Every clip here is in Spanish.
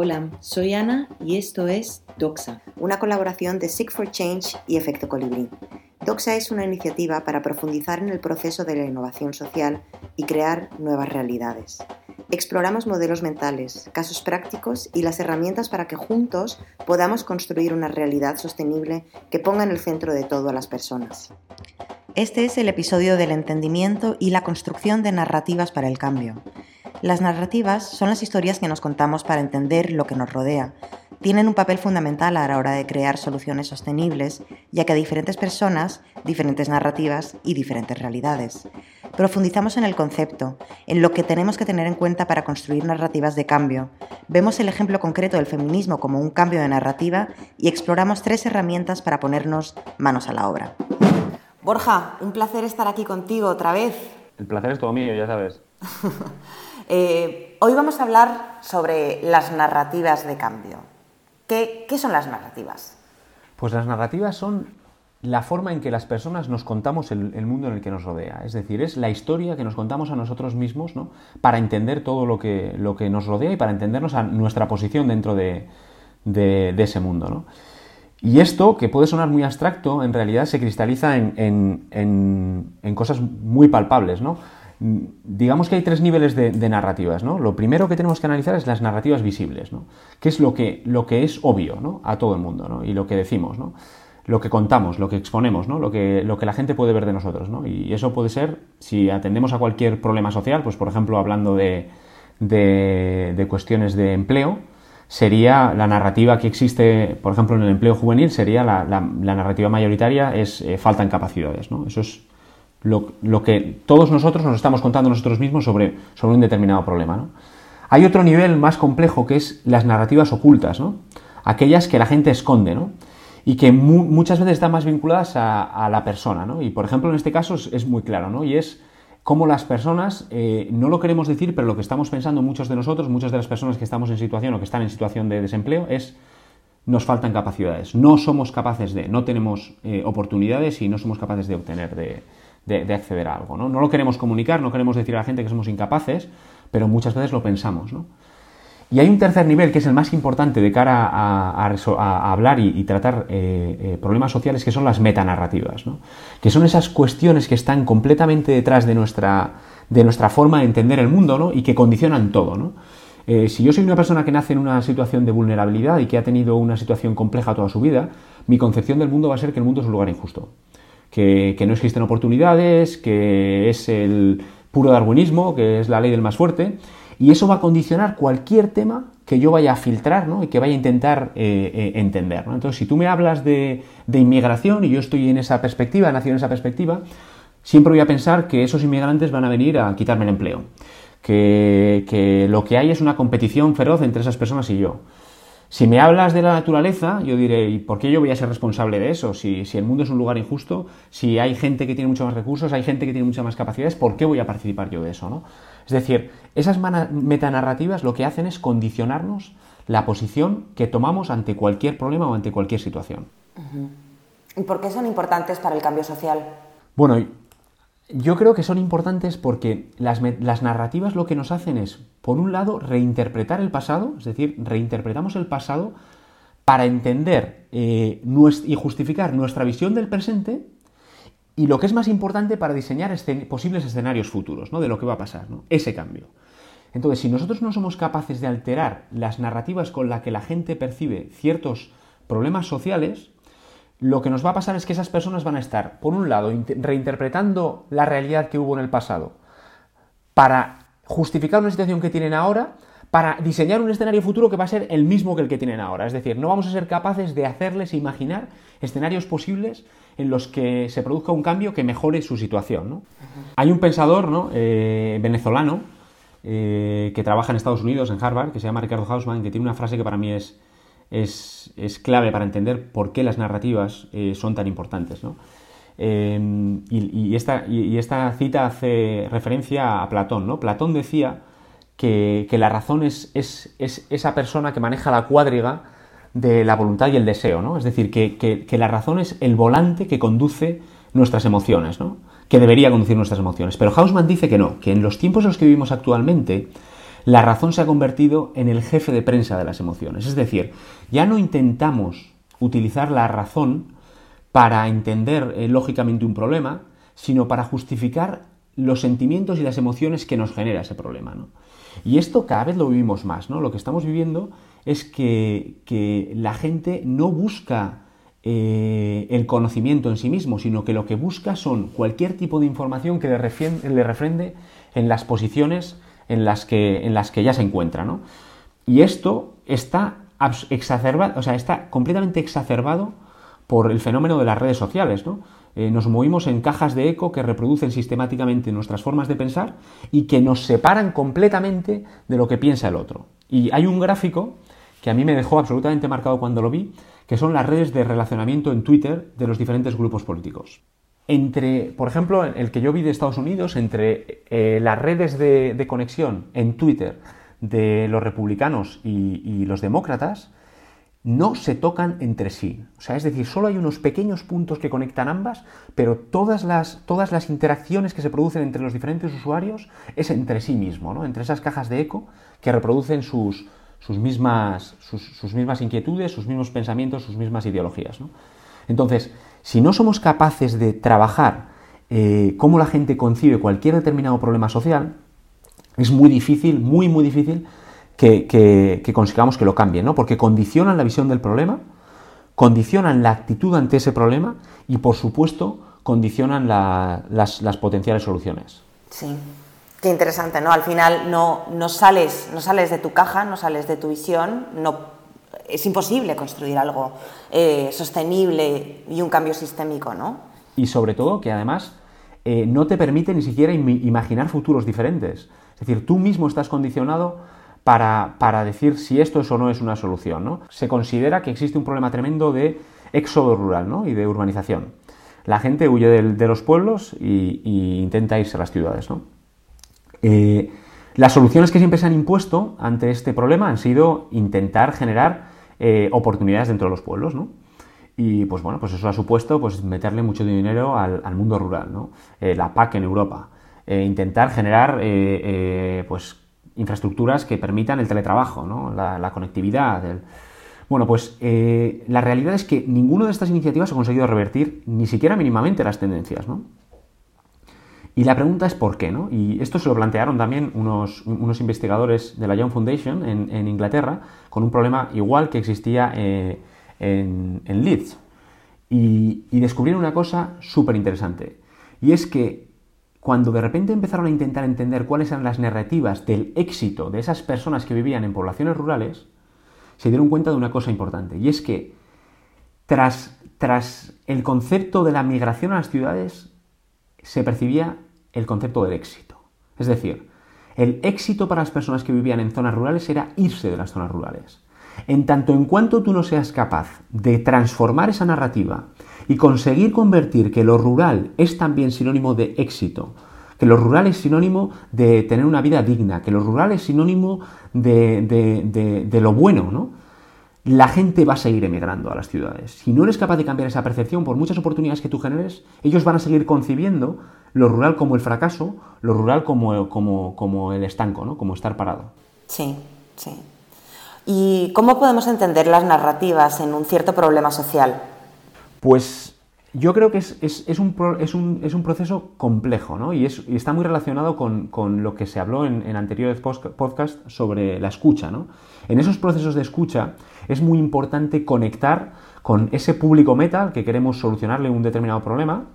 Hola, soy Ana y esto es Doxa, una colaboración de Seek for Change y Efecto Colibrí. Doxa es una iniciativa para profundizar en el proceso de la innovación social y crear nuevas realidades. Exploramos modelos mentales, casos prácticos y las herramientas para que juntos podamos construir una realidad sostenible que ponga en el centro de todo a las personas. Este es el episodio del entendimiento y la construcción de narrativas para el cambio. Las narrativas son las historias que nos contamos para entender lo que nos rodea. Tienen un papel fundamental a la hora de crear soluciones sostenibles, ya que hay diferentes personas, diferentes narrativas y diferentes realidades. Profundizamos en el concepto, en lo que tenemos que tener en cuenta para construir narrativas de cambio. Vemos el ejemplo concreto del feminismo como un cambio de narrativa y exploramos tres herramientas para ponernos manos a la obra. Borja, un placer estar aquí contigo otra vez. El placer es todo mío, ya sabes. Eh, hoy vamos a hablar sobre las narrativas de cambio. ¿Qué, son las narrativas? Pues las narrativas son la forma en que las personas nos contamos el, mundo en el que nos rodea. Es decir, es la historia que nos contamos a nosotros mismos ¿no? para entender todo lo que, nos rodea y para entendernos a nuestra posición dentro de, ese mundo. Y esto, que puede sonar muy abstracto, en realidad se cristaliza en, en cosas muy palpables. ¿no? Digamos que hay tres niveles de, narrativas, ¿no? Lo primero que tenemos que analizar es las narrativas visibles, ¿no? Que es lo que, lo que es obvio, ¿no? A todo el mundo, ¿no? Y lo que decimos, ¿no? Lo que contamos, lo que exponemos, ¿no? Lo que, lo que la gente puede ver de nosotros, ¿no? Y eso puede ser, si atendemos a cualquier problema social, pues por ejemplo hablando de, de, cuestiones de empleo, sería la narrativa que existe, por ejemplo, en el empleo juvenil, sería la, narrativa mayoritaria es eh, falta en capacidades, ¿no? Eso es lo, que todos nosotros nos estamos contando nosotros mismos sobre, sobre un determinado problema. ¿no? Hay otro nivel más complejo que es las narrativas ocultas, ¿no? aquellas que la gente esconde ¿no? y que muchas veces están más vinculadas a, la persona. ¿no? Y por ejemplo en este caso es, muy claro ¿no? y es cómo las personas, eh, no lo queremos decir, pero lo que estamos pensando muchos de nosotros, muchas de las personas que estamos en situación o que están en situación de desempleo es nos faltan capacidades, no somos capaces de, no tenemos eh, oportunidades y no somos capaces de obtener de, de, acceder a algo. ¿no? no lo queremos comunicar, no queremos decir a la gente que somos incapaces, pero muchas veces lo pensamos. ¿no? Y hay un tercer nivel que es el más importante de cara a, hablar y, tratar eh, eh, problemas sociales, que son las metanarrativas, ¿no? que son esas cuestiones que están completamente detrás de nuestra, de nuestra forma de entender el mundo ¿no? y que condicionan todo. ¿no? Eh, si yo soy una persona que nace en una situación de vulnerabilidad y que ha tenido una situación compleja toda su vida, mi concepción del mundo va a ser que el mundo es un lugar injusto que, no existen oportunidades, que es el puro darwinismo, que es la ley del más fuerte, y eso va a condicionar cualquier tema que yo vaya a filtrar ¿no? y que vaya a intentar eh, eh, entender. Entonces, si tú me hablas de, inmigración y yo estoy en esa perspectiva, nacido en esa perspectiva, siempre voy a pensar que esos inmigrantes van a venir a quitarme el empleo, que lo que hay es una competición feroz entre esas personas y yo. Si me hablas de la naturaleza, yo diré, ¿y por qué yo voy a ser responsable de eso? Si, el mundo es un lugar injusto, si hay gente que tiene muchos más recursos, hay gente que tiene muchas más capacidades, ¿por qué voy a participar yo de eso? ¿no? Es decir, esas metanarrativas lo que hacen es condicionarnos la posición que tomamos ante cualquier problema o ante cualquier situación. ¿Y por qué son importantes para el cambio social? Bueno, yo creo que son importantes porque las, narrativas lo que nos hacen es, por un lado, reinterpretar el pasado, es decir, reinterpretamos el pasado para entender eh, y justificar nuestra visión del presente y lo que es más importante para diseñar posibles escenarios futuros, ¿no? De lo que va a pasar, ¿no? Ese cambio. Entonces, si nosotros no somos capaces de alterar las narrativas con las que la gente percibe ciertos problemas sociales, lo que nos va a pasar es que esas personas van a estar, por un lado, reinterpretando la realidad que hubo en el pasado para justificar una situación que tienen ahora, para diseñar un escenario futuro que va a ser el mismo que el que tienen ahora. Es decir, no vamos a ser capaces de hacerles imaginar escenarios posibles en los que se produzca un cambio que mejore su situación. Hay un pensador ¿no? Eh, venezolano eh, que trabaja en Estados Unidos, en Harvard, que se llama Ricardo Hausman, que tiene una frase que para mí es, es, clave para entender por qué las narrativas eh, son tan importantes. Em, y, esta, cita hace referencia a Platón. ¿no? Platón decía que, la razón es, esa persona que maneja la cuadriga de la voluntad y el deseo. ¿no? Es decir, que, la razón es el volante que conduce nuestras emociones, ¿no? que debería conducir nuestras emociones. Pero Hausmann dice que no, que en los tiempos en los que vivimos actualmente, la razón se ha convertido en el jefe de prensa de las emociones. Es decir, ya no intentamos utilizar la razón para entender eh, lógicamente un problema, sino para justificar los sentimientos y las emociones que nos genera ese problema. Y esto cada vez lo vivimos más. ¿no? Lo que estamos viviendo es que, la gente no busca eh, el conocimiento en sí mismo, sino que lo que busca son cualquier tipo de información que le refrende en las posiciones en las que, en las que ya se encuentra. Y esto está exacerbado, o sea, está completamente exacerbado por el fenómeno de las redes sociales, ¿no? Eh, nos movimos en cajas de eco que reproducen sistemáticamente nuestras formas de pensar y que nos separan completamente de lo que piensa el otro. Y hay un gráfico que a mí me dejó absolutamente marcado cuando lo vi, que son las redes de relacionamiento en Twitter de los diferentes grupos políticos. Entre, por ejemplo, el que yo vi de Estados Unidos, entre eh, las redes de, conexión en Twitter de los republicanos y los demócratas, no se tocan entre sí. O sea, es decir, solo hay unos pequeños puntos que conectan ambas, pero todas las, todas las interacciones que se producen entre los diferentes usuarios es entre sí mismo, ¿no? entre esas cajas de eco que reproducen sus, sus, mismas, sus, mismas inquietudes, sus mismos pensamientos, sus mismas ideologías. Entonces, si no somos capaces de trabajar eh, cómo la gente concibe cualquier determinado problema social, es muy difícil, muy, muy difícil que, consigamos que lo cambien, ¿no? Porque condicionan la visión del problema, condicionan la actitud ante ese problema y, por supuesto, condicionan las, potenciales soluciones. Sí, qué interesante, ¿no? Al final no, no, sales, no sales de tu caja, no sales de tu visión, no, es imposible construir algo eh, sostenible y un cambio sistémico, ¿no? Y sobre todo que además eh, no te permite ni siquiera imaginar futuros diferentes. Es decir, tú mismo estás condicionado para, decir si esto es o no es una solución. ¿no? Se considera que existe un problema tremendo de éxodo rural ¿no? y de urbanización. La gente huye de, los pueblos e intenta irse a las ciudades. ¿no? Eh, las soluciones que siempre se han impuesto ante este problema han sido intentar generar eh, oportunidades dentro de los pueblos. ¿no? Y pues bueno, pues eso ha supuesto pues, meterle mucho dinero al, mundo rural, ¿no? Eh, la PAC en Europa. intentar generar pues infraestructuras que permitan el teletrabajo, ¿no? la, conectividad. Bueno, pues eh, la realidad es que ninguna de estas iniciativas ha conseguido revertir ni siquiera mínimamente las tendencias. ¿no? Y la pregunta es por qué, ¿no? Y esto se lo plantearon también unos, unos investigadores de la Young Foundation en, Inglaterra con un problema igual que existía eh, en, Leeds. Y, y descubrieron una cosa súper interesante. Y es que cuando de repente empezaron a intentar entender cuáles eran las narrativas del éxito de esas personas que vivían en poblaciones rurales, se dieron cuenta de una cosa importante, y es que tras, tras el concepto de la migración a las ciudades, se percibía el concepto del éxito. Es decir, el éxito para las personas que vivían en zonas rurales era irse de las zonas rurales. En tanto en cuanto tú no seas capaz de transformar esa narrativa y conseguir convertir que lo rural es también sinónimo de éxito, que lo rural es sinónimo de tener una vida digna, que lo rural es sinónimo de, lo bueno, ¿no? La gente va a seguir emigrando a las ciudades. Si no eres capaz de cambiar esa percepción por muchas oportunidades que tú generes, ellos van a seguir concibiendo lo rural como el fracaso, lo rural como, como, como el estanco, ¿no? Como estar parado. Sí, sí. ¿Y cómo podemos entender las narrativas en un cierto problema social? Pues yo creo que es, un, proceso complejo, ¿no? Y, está muy relacionado con, lo que se habló en, anteriores podcasts sobre la escucha, ¿no? En esos procesos de escucha es muy importante conectar con ese público meta que queremos solucionarle un determinado problema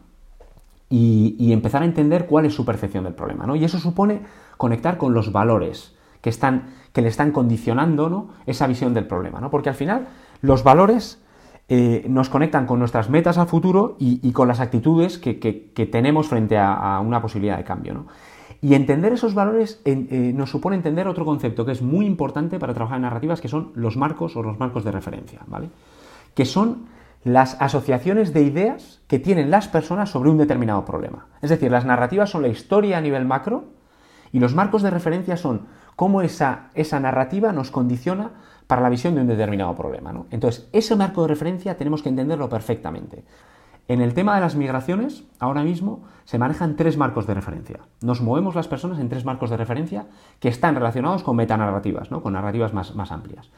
y, empezar a entender cuál es su percepción del problema, ¿no? Y eso supone conectar con los valores que, están, que le están condicionando ¿no? esa visión del problema, ¿no? Porque al final los valores eh, nos conectan con nuestras metas al futuro y, con las actitudes que, tenemos frente a, una posibilidad de cambio. Y entender esos valores eh, nos supone entender otro concepto que es muy importante para trabajar en narrativas, que son los marcos o los marcos de referencia, ¿vale? Que son las asociaciones de ideas que tienen las personas sobre un determinado problema. Es decir, las narrativas son la historia a nivel macro y los marcos de referencia son cómo esa, esa narrativa nos condiciona para la visión de un determinado problema. Entonces, ese marco de referencia tenemos que entenderlo perfectamente. En el tema de las migraciones, ahora mismo se manejan tres marcos de referencia. Nos movemos las personas en tres marcos de referencia que están relacionados con metanarrativas, ¿no? con narrativas más, más amplias.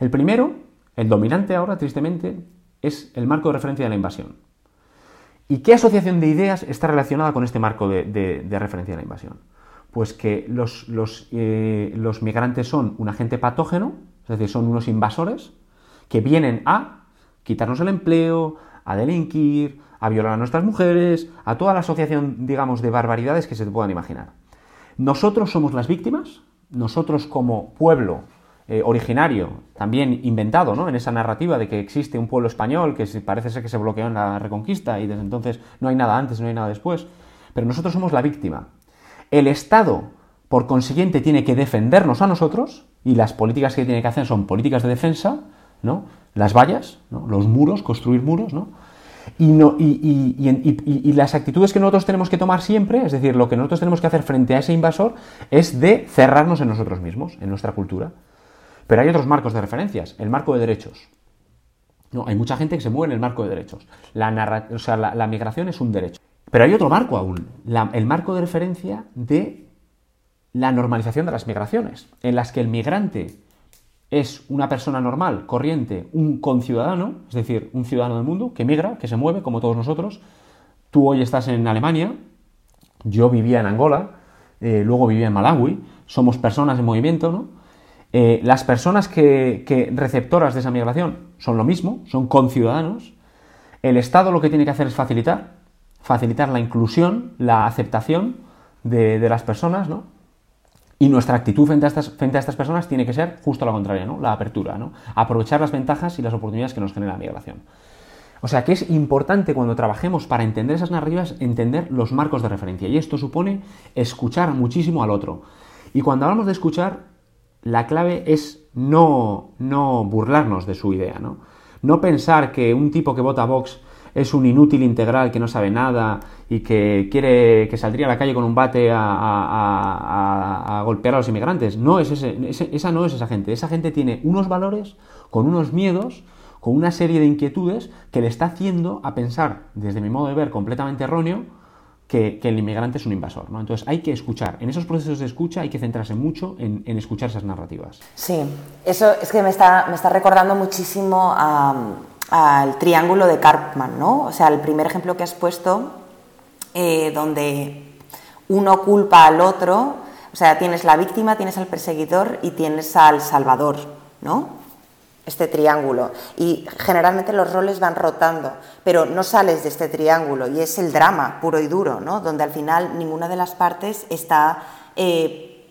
El primero, el dominante ahora, tristemente, es el marco de referencia de la invasión. ¿Y qué asociación de ideas está relacionada con este marco de, referencia de la invasión? Pues que los, eh, los, migrantes son un agente patógeno, es decir, son unos invasores que vienen a quitarnos el empleo, a delinquir, a violar a nuestras mujeres, a toda la asociación, digamos, de barbaridades que se te puedan imaginar. Nosotros somos las víctimas, nosotros como pueblo eh, originario, también inventado, ¿no? En esa narrativa de que existe un pueblo español que parece ser que se bloqueó en la Reconquista y desde entonces no hay nada antes, no hay nada después. Pero nosotros somos la víctima. El Estado, por consiguiente, tiene que defendernos a nosotros y las políticas que tiene que hacer son políticas de defensa, ¿no? Las vallas, los muros, construir muros, ¿no? Y, las actitudes que nosotros tenemos que tomar siempre, es decir, lo que nosotros tenemos que hacer frente a ese invasor, es de cerrarnos en nosotros mismos, en nuestra cultura. Pero hay otros marcos de referencias, el marco de derechos. No, hay mucha gente que se mueve en el marco de derechos. La, migración es un derecho. Pero hay otro marco aún, el marco de referencia de la normalización de las migraciones, en las que el migrante es una persona normal, corriente, un conciudadano, es decir, un ciudadano del mundo que migra, que se mueve, como todos nosotros. Tú hoy estás en Alemania, yo vivía en Angola, eh, luego vivía en Malawi, somos personas en movimiento, ¿no? Eh, las personas que, receptoras de esa migración son lo mismo, son conciudadanos. El Estado lo que tiene que hacer es facilitar, facilitar la inclusión, la aceptación de, las personas, ¿no? Y nuestra actitud frente a, estas, frente a estas personas tiene que ser justo la contraria, ¿no? La apertura, ¿no? Aprovechar las ventajas y las oportunidades que nos genera la migración. O sea que es importante cuando trabajemos para entender esas narrativas, entender los marcos de referencia. Y esto supone escuchar muchísimo al otro. Y cuando hablamos de escuchar, la clave es no, no burlarnos de su idea, ¿no? No pensar que un tipo que vota Vox es un inútil integral que no sabe nada y que quiere que saldría a la calle con un bate a, golpear a los inmigrantes. No es ese, esa no es esa gente. Esa gente tiene unos valores con unos miedos, con una serie de inquietudes que le está haciendo a pensar, desde mi modo de ver, completamente erróneo, que, el inmigrante es un invasor. ¿no? Entonces hay que escuchar. En esos procesos de escucha hay que centrarse mucho en, escuchar esas narrativas. Sí, eso es que me está, me está recordando muchísimo al triángulo de Karpman, ¿no? O sea, el primer ejemplo que has puesto, eh, donde uno culpa al otro, o sea, tienes la víctima, tienes al perseguidor y tienes al salvador, ¿no? este triángulo y generalmente los roles van rotando, pero no sales de este triángulo y es el drama puro y duro, ¿no? donde al final ninguna de las partes está eh,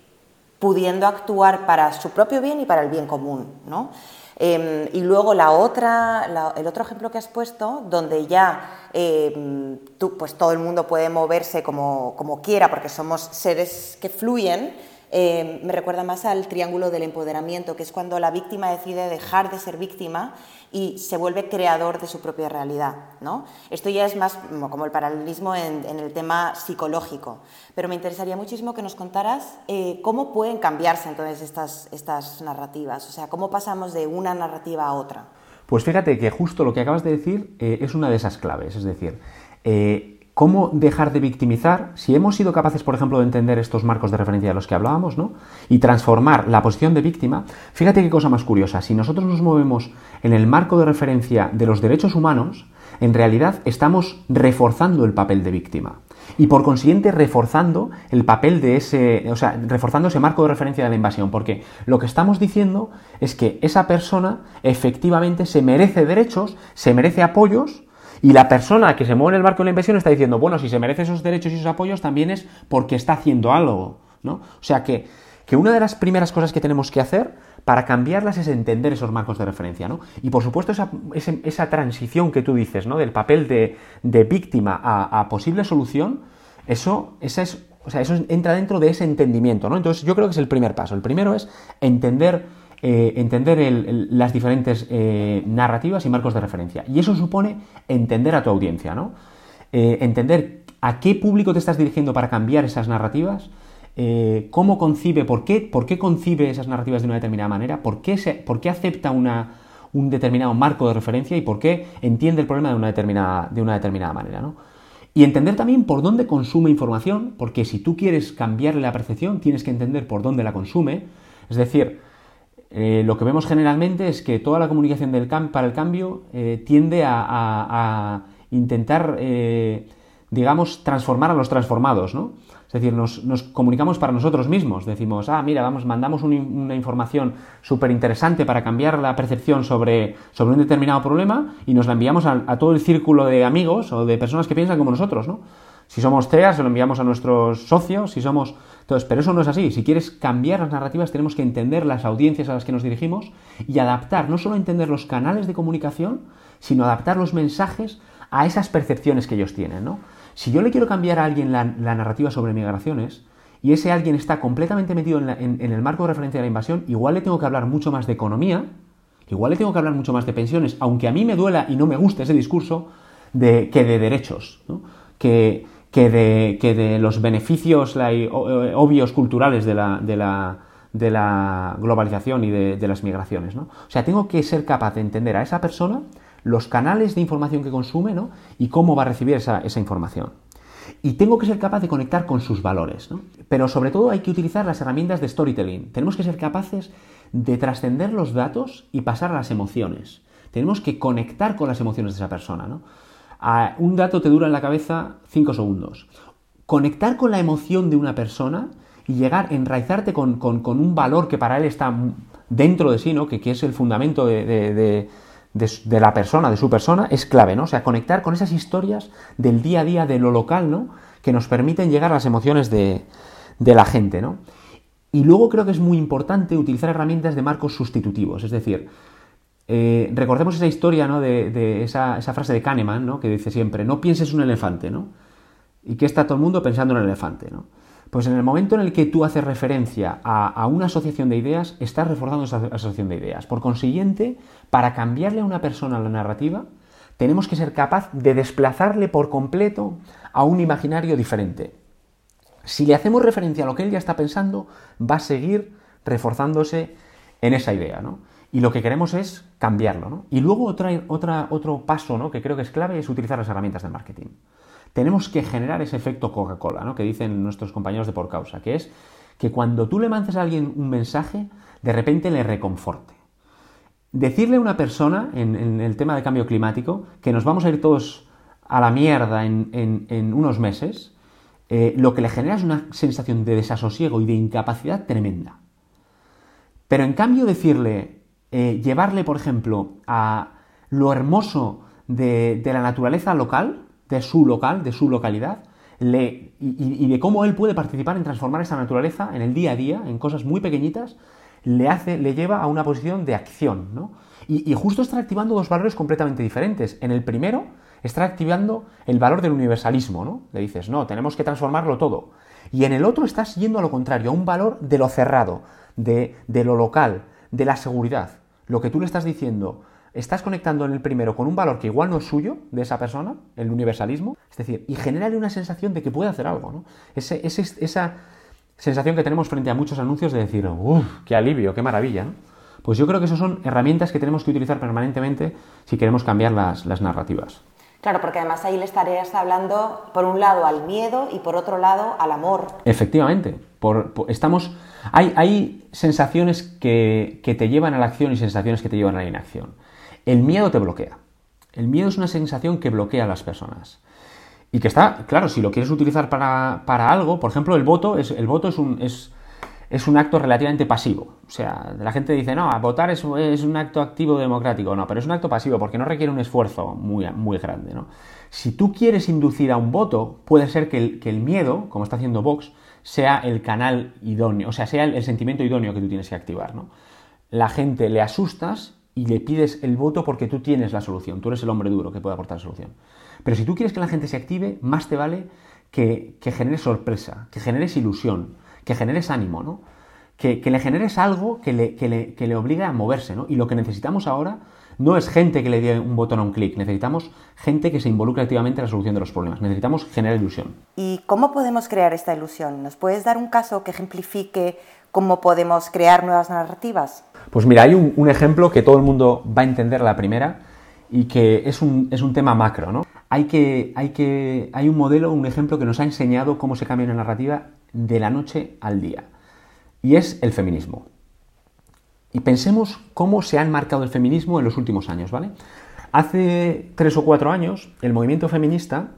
pudiendo actuar para su propio bien y para el bien común. ¿no? Em, y luego la otra, el otro ejemplo que has puesto, donde ya em, tú, pues todo el mundo puede moverse como, como quiera porque somos seres que fluyen, eh, me recuerda más al triángulo del empoderamiento, que es cuando la víctima decide dejar de ser víctima y se vuelve creador de su propia realidad. ¿no? Esto ya es más como el paralelismo en, el tema psicológico, pero me interesaría muchísimo que nos contaras eh, cómo pueden cambiarse entonces estas, estas narrativas, o sea, cómo pasamos de una narrativa a otra. Pues fíjate que justo lo que acabas de decir eh, es una de esas claves, es decir, cómo dejar de victimizar, si hemos sido capaces, por ejemplo, de entender estos marcos de referencia de los que hablábamos, ¿no? Y transformar la posición de víctima, fíjate qué cosa más curiosa, si nosotros nos movemos en el marco de referencia de los derechos humanos, en realidad estamos reforzando el papel de víctima. Y por consiguiente reforzando el papel de ese, o sea, reforzando ese marco de referencia de la invasión, porque lo que estamos diciendo es que esa persona efectivamente se merece derechos, se merece apoyos, y la persona que se mueve en el marco de la inversión está diciendo, bueno, si se merece esos derechos y esos apoyos también es porque está haciendo algo, ¿no? O sea que, que una de las primeras cosas que tenemos que hacer para cambiarlas es entender esos marcos de referencia, ¿no? Y por supuesto esa, esa, transición que tú dices, ¿no? Del papel de, de víctima a, a, posible solución, eso, esa es, o sea, eso entra dentro de ese entendimiento, ¿no? Entonces yo creo que es el primer paso. El primero es entender eh, entender las diferentes eh, narrativas y marcos de referencia. Y eso supone entender a tu audiencia, ¿no? Eh, entender a qué público te estás dirigiendo para cambiar esas narrativas, cómo concibe, por qué, por qué concibe esas narrativas de una determinada manera, por qué, acepta un determinado marco de referencia y por qué entiende el problema de una determinada, manera. Y entender también por dónde consume información, porque si tú quieres cambiarle la percepción, tienes que entender por dónde la consume. Es decir, eh, lo que vemos generalmente es que toda la comunicación del para el cambio eh, tiende a, intentar, eh, digamos, transformar a los transformados, ¿no? Es decir, nos, comunicamos para nosotros mismos. Decimos, ah, mira, vamos, mandamos una información súper interesante para cambiar la percepción sobre, sobre, un determinado problema y nos la enviamos a, todo el círculo de amigos o de personas que piensan como nosotros, ¿no? Si somos TEA, se lo enviamos a nuestros socios, si somos... Entonces, pero eso no es así. Si quieres cambiar las narrativas, tenemos que entender las audiencias a las que nos dirigimos y adaptar, no solo entender los canales de comunicación, sino adaptar los mensajes a esas percepciones que ellos tienen, ¿no? Si yo le quiero cambiar a alguien la, narrativa sobre migraciones y ese alguien está completamente metido en, el marco de referencia de la invasión, igual le tengo que hablar mucho más de economía, igual le tengo que hablar mucho más de pensiones, aunque a mí me duela y no me guste ese discurso, de, que de derechos, que, que, de, que, de, los beneficios obvios culturales de la, de la, de la globalización y de, las migraciones. ¿no? O sea, tengo que ser capaz de entender a esa persona los canales de información que consume ¿no? y cómo va a recibir esa, información. Y tengo que ser capaz de conectar con sus valores. Pero sobre todo hay que utilizar las herramientas de storytelling. Tenemos que ser capaces de trascender los datos y pasar a las emociones. Tenemos que conectar con las emociones de esa persona. Un dato te dura en la cabeza 5 segundos. Conectar con la emoción de una persona y llegar, enraizarte con, un valor que para él está dentro de sí, ¿no? que, es el fundamento de de, la persona, de su persona, es clave, ¿no? O sea, conectar con esas historias del día a día, de lo local, ¿no? Que nos permiten llegar a las emociones de, la gente, ¿no? Y luego creo que es muy importante utilizar herramientas de marcos sustitutivos, es decir, eh, recordemos esa historia, ¿no? De, esa, frase de Kahneman, ¿no? Que dice siempre, no pienses un elefante, ¿no? Y que está todo el mundo pensando en el elefante, ¿no? Pues en el momento en el que tú haces referencia a, una asociación de ideas, estás reforzando esa asociación de ideas. Por consiguiente, para cambiarle a una persona la narrativa, tenemos que ser capaz de desplazarle por completo a un imaginario diferente. Si le hacemos referencia a lo que él ya está pensando, va a seguir reforzándose en esa idea, ¿no? Y lo que queremos es cambiarlo, ¿no? Y luego otra, otra, otro paso, ¿no? Que creo que es clave es utilizar las herramientas de marketing tenemos que generar ese efecto Coca-Cola, ¿no? que dicen nuestros compañeros de por causa, que es que cuando tú le mandes a alguien un mensaje, de repente le reconforte. Decirle a una persona, en, el tema de cambio climático, que nos vamos a ir todos a la mierda en, unos meses, eh, lo que le genera es una sensación de desasosiego y de incapacidad tremenda. Pero en cambio decirle, eh, llevarle, por ejemplo, a lo hermoso de la naturaleza local, de su local, de su localidad, y, de cómo él puede participar en transformar esa naturaleza en el día a día, en cosas muy pequeñitas, le, hace, le lleva a una posición de acción. ¿no? Y, justo está activando dos valores completamente diferentes. En el primero, está activando el valor del universalismo. ¿no? Le dices, no, tenemos que transformarlo todo. Y en el otro estás yendo a lo contrario, a un valor de lo cerrado, de, de lo local, de la seguridad. Lo que tú le estás diciendo, estás conectando en el primero con un valor que igual no es suyo, de esa persona, el universalismo, es decir, y generarle una sensación de que puede hacer algo, ¿no? Ese, esa sensación que tenemos frente a muchos anuncios de decir, uff, qué alivio, qué maravilla, ¿no? Pues yo creo que esas son herramientas que tenemos que utilizar permanentemente si queremos cambiar las, narrativas. Claro, porque además ahí le estarías hablando, por un lado, al miedo y por otro lado, al amor. Efectivamente. Estamos, hay, sensaciones que, te llevan a la acción y sensaciones que te llevan a la inacción. El miedo te bloquea. El miedo es una sensación que bloquea a las personas. Y que está, claro, si lo quieres utilizar para, algo, por ejemplo, el voto es, el voto es un, es, es un acto relativamente pasivo. O sea, la gente dice, no, votar es, es, un acto activo democrático. No, pero es un acto pasivo porque no requiere un esfuerzo muy, muy grande. ¿no? Si tú quieres inducir a un voto, puede ser que el, que el, miedo, como está haciendo Vox, sea el canal idóneo, o sea, sea el, el sentimiento idóneo que tú tienes que activar. ¿no? La gente le asustas y le pides el voto porque tú tienes la solución, tú eres el hombre duro que puede aportar la solución. Pero si tú quieres que la gente se active, más te vale que, que generes sorpresa, que generes ilusión, que generes ánimo, ¿no? Que, le generes algo que le, que, le, que le obligue a moverse, ¿no? Y lo que necesitamos ahora no es gente que le dé un botón a un clic, necesitamos gente que se involucre activamente en la solución de los problemas, necesitamos generar ilusión. ¿Y cómo podemos crear esta ilusión? ¿Nos puedes dar un caso que ejemplifique cómo podemos crear nuevas narrativas? Pues mira, hay un, ejemplo que todo el mundo va a entender a la primera y que es un, es un tema macro, ¿no? Hay, que, hay, que, hay un modelo, un ejemplo que nos ha enseñado cómo se cambia una narrativa de la noche al día. Y es el feminismo. Y pensemos cómo se ha enmarcado el feminismo en los últimos años, ¿vale? Hace tres o cuatro años, el movimiento feminista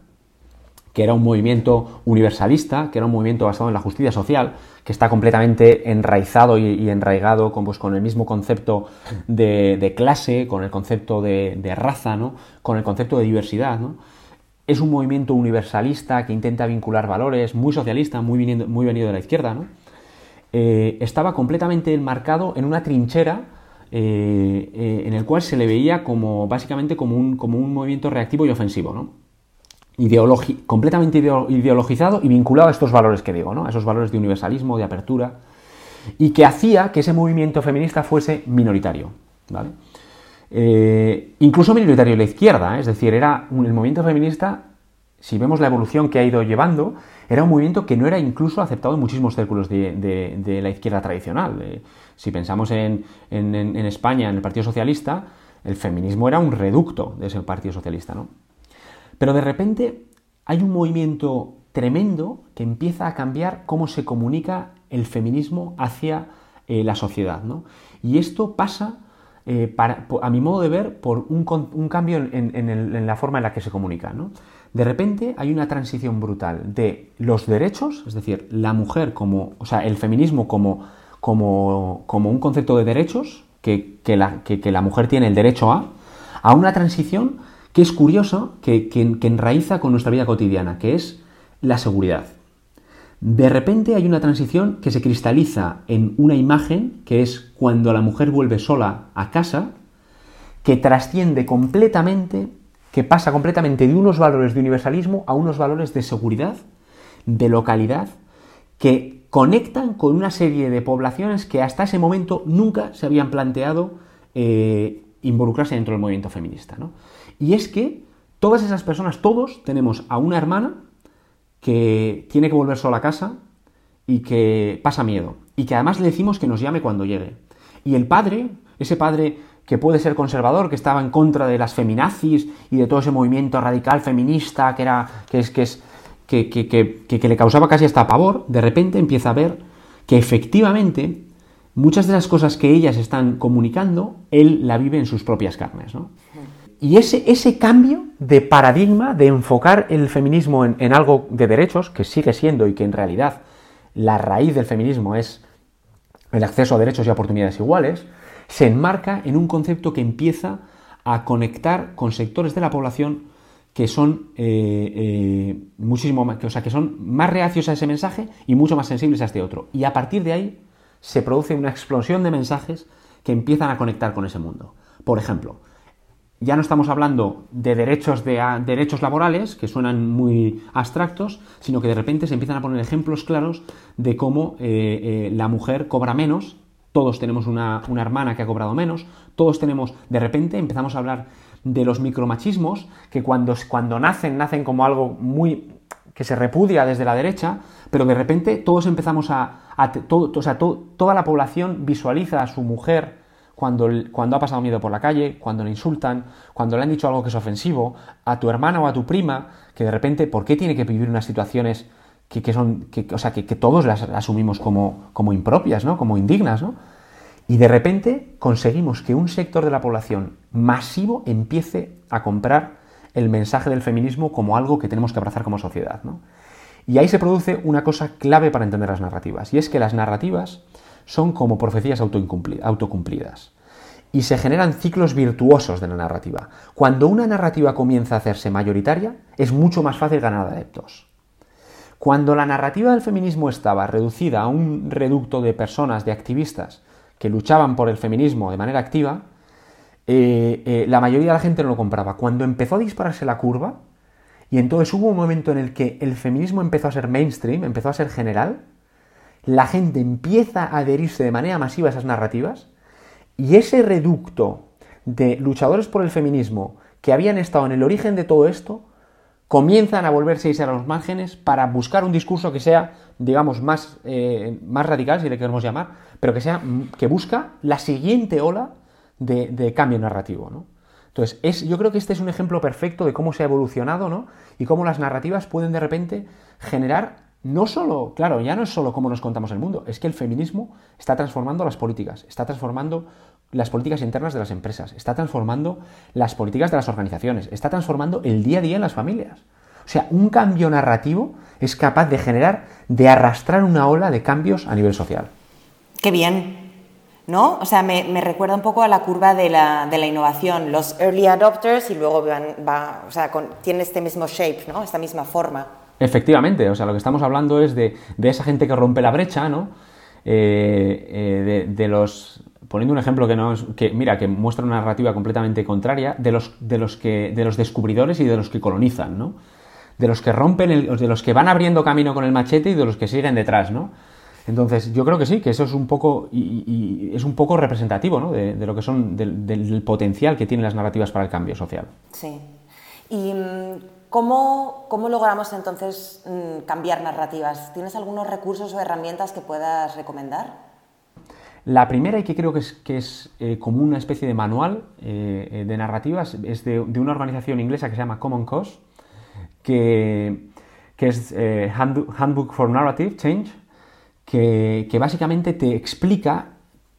que era un movimiento universalista, que era un movimiento basado en la justicia social, que está completamente enraizado y, enraigado con, pues, con, el mismo concepto de, clase, con el concepto de, raza, ¿no? con el concepto de diversidad. ¿no? Es un movimiento universalista que intenta vincular valores, muy socialista, muy, viniendo, muy venido de la izquierda. ¿no? Eh, estaba completamente enmarcado en una trinchera eh, eh, en el cual se le veía como básicamente como un, como un movimiento reactivo y ofensivo. ¿no? completamente ideologizado y vinculado a estos valores que digo, ¿no? a esos valores de universalismo, de apertura, y que hacía que ese movimiento feminista fuese minoritario. ¿vale? Incluso minoritario de la izquierda, es decir, era el movimiento feminista, si vemos la evolución que ha ido llevando, era un movimiento que no era incluso aceptado en muchísimos círculos de, la izquierda tradicional. Eh, si pensamos en, en España, en el Partido Socialista, el feminismo era un reducto de ese Partido Socialista, ¿no? Pero de repente hay un movimiento tremendo que empieza a cambiar cómo se comunica el feminismo hacia eh, la sociedad. ¿no? Y esto pasa, eh, a mi modo de ver, por un, cambio en, la forma en la que se comunica. ¿no? De repente hay una transición brutal de los derechos, es decir, la mujer como, o sea, el feminismo como, como, como un concepto de derechos, que, la, que la mujer tiene el derecho a, a una transición que es curioso, que, enraiza con nuestra vida cotidiana, que es la seguridad. De repente hay una transición que se cristaliza en una imagen, que es cuando la mujer vuelve sola a casa, que trasciende completamente, que pasa completamente de unos valores de universalismo a unos valores de seguridad, de localidad, que conectan con una serie de poblaciones que hasta ese momento nunca se habían planteado eh, involucrarse dentro del movimiento feminista. ¿no? Y es que todas esas personas, todos tenemos a una hermana que tiene que volver sola a casa y que pasa miedo. Y que además le decimos que nos llame cuando llegue. Y el padre, ese padre que puede ser conservador, que estaba en contra de las feminazis y de todo ese movimiento radical feminista que era. que es. que es. que, que, que le causaba casi hasta pavor, de repente empieza a ver que efectivamente muchas de las cosas que ellas están comunicando, él la vive en sus propias carnes. ¿no? Y ese, ese cambio de paradigma, de enfocar el feminismo en, algo de derechos, que sigue siendo y que en realidad la raíz del feminismo es el acceso a derechos y oportunidades iguales, se enmarca en un concepto que empieza a conectar con sectores de la población que son eh, eh, muchísimo más, o sea, que son más reacios a ese mensaje y mucho más sensibles a este otro. Y a partir de ahí se produce una explosión de mensajes que empiezan a conectar con ese mundo. Por ejemplo, ya no estamos hablando de derechos, de, derechos laborales, que suenan muy abstractos, sino que de repente se empiezan a poner ejemplos claros de cómo eh, la mujer cobra menos, todos tenemos una, hermana que ha cobrado menos, todos tenemos, de repente empezamos a hablar de los micromachismos, que cuando, cuando nacen, nacen como algo muy que se repudia desde la derecha, pero de repente todos empezamos a, todo, o sea, toda la población visualiza a su mujer cuando, cuando ha pasado miedo por la calle, cuando le insultan, cuando le han dicho algo que es ofensivo, a tu hermana o a tu prima, que de repente, ¿por qué tiene que vivir unas situaciones que, son, o sea, que, todos las asumimos como, como impropias, ¿no? Como indignas, ¿no? Y de repente conseguimos que un sector de la población masivo empiece a comprar el mensaje del feminismo como algo que tenemos que abrazar como sociedad. ¿no? Y ahí se produce una cosa clave para entender las narrativas, y es que las narrativas son como profecías autocumplidas. Y se generan ciclos virtuosos de la narrativa. Cuando una narrativa comienza a hacerse mayoritaria, es mucho más fácil ganar adeptos. Cuando la narrativa del feminismo estaba reducida a un reducto de personas, de activistas, que luchaban por el feminismo de manera activa, eh, eh, la mayoría de la gente no lo compraba. Cuando empezó a dispararse la curva, y entonces hubo un momento en el que el feminismo empezó a ser mainstream, empezó a ser general, la gente empieza a adherirse de manera masiva a esas narrativas y ese reducto de luchadores por el feminismo que habían estado en el origen de todo esto comienzan a volverse a los márgenes para buscar un discurso que sea, digamos, más, eh, más radical, si le queremos llamar, pero que, sea, que busca la siguiente ola de, cambio narrativo. ¿no? Entonces, es, yo creo que este es un ejemplo perfecto de cómo se ha evolucionado ¿no? y cómo las narrativas pueden de repente generar no solo, claro, ya no es solo cómo nos contamos el mundo, es que el feminismo está transformando las políticas, está transformando las políticas internas de las empresas, está transformando las políticas de las organizaciones, está transformando el día a día en las familias. O sea, un cambio narrativo es capaz de generar, de arrastrar una ola de cambios a nivel social. Qué bien, ¿no? O sea, me, recuerda un poco a la curva de la, innovación, los early adopters y luego va, o sea, tiene este mismo shape, ¿no? Esta misma forma. Efectivamente, o sea, lo que estamos hablando es de, esa gente que rompe la brecha, ¿no? Eh, eh, de, los poniendo un ejemplo que no que mira que muestra una narrativa completamente contraria de los de los que de los descubridores y de los que colonizan, ¿no? De los que rompen el, de los que van abriendo camino con el machete y de los que siguen detrás, ¿no? Entonces, yo creo que sí, que eso es un poco, y, es un poco representativo ¿no? de, lo que son, del, potencial que tienen las narrativas para el cambio social. Sí. ¿Y mm, cómo, cómo logramos entonces mm, cambiar narrativas? ¿Tienes algunos recursos o herramientas que puedas recomendar? La primera, y que creo que es, que es eh, como una especie de manual eh, eh, de narrativas, es de, una organización inglesa que se llama Common Cause, que, que es Handbook for Narrative Change, que, básicamente te explica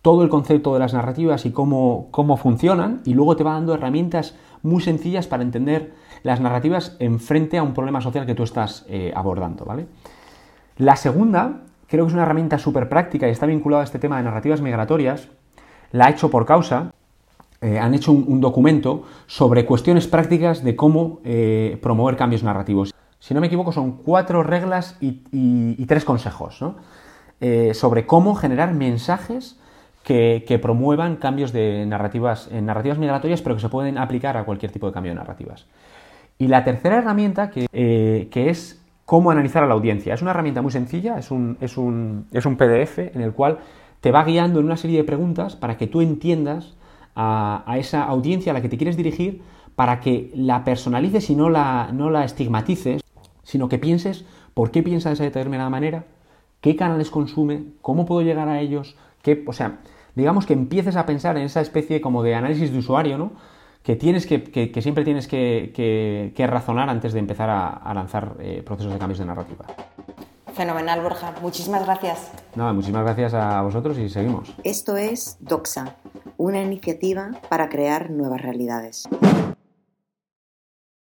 todo el concepto de las narrativas y cómo, cómo funcionan, y luego te va dando herramientas muy sencillas para entender las narrativas en frente a un problema social que tú estás abordando, ¿vale? La segunda, creo que es una herramienta súper práctica y está vinculada a este tema de narrativas migratorias, la ha hecho por causa, eh, han hecho un, documento sobre cuestiones prácticas de cómo eh, promover cambios narrativos. Si no me equivoco, son cuatro reglas y, tres consejos, ¿no? Eh, sobre cómo generar mensajes que, promuevan cambios de narrativas, en narrativas migratorias, pero que se pueden aplicar a cualquier tipo de cambio de narrativas. Y la tercera herramienta, que, eh, es cómo analizar a la audiencia. Es una herramienta muy sencilla, es un, es, un, es un, PDF en el cual te va guiando en una serie de preguntas para que tú entiendas a, esa audiencia a la que te quieres dirigir, para que la personalices y no la, no la estigmatices, sino que pienses por qué piensa de esa determinada manera, qué canales consume, cómo puedo llegar a ellos, qué, o sea, digamos que empieces a pensar en esa especie como de análisis de usuario, ¿no? Que tienes que, que, siempre tienes que, razonar antes de empezar a, lanzar eh, procesos de cambios de narrativa. Fenomenal, Borja. Muchísimas gracias. Nada, muchísimas gracias a vosotros y seguimos. Esto es Doxa, una iniciativa para crear nuevas realidades.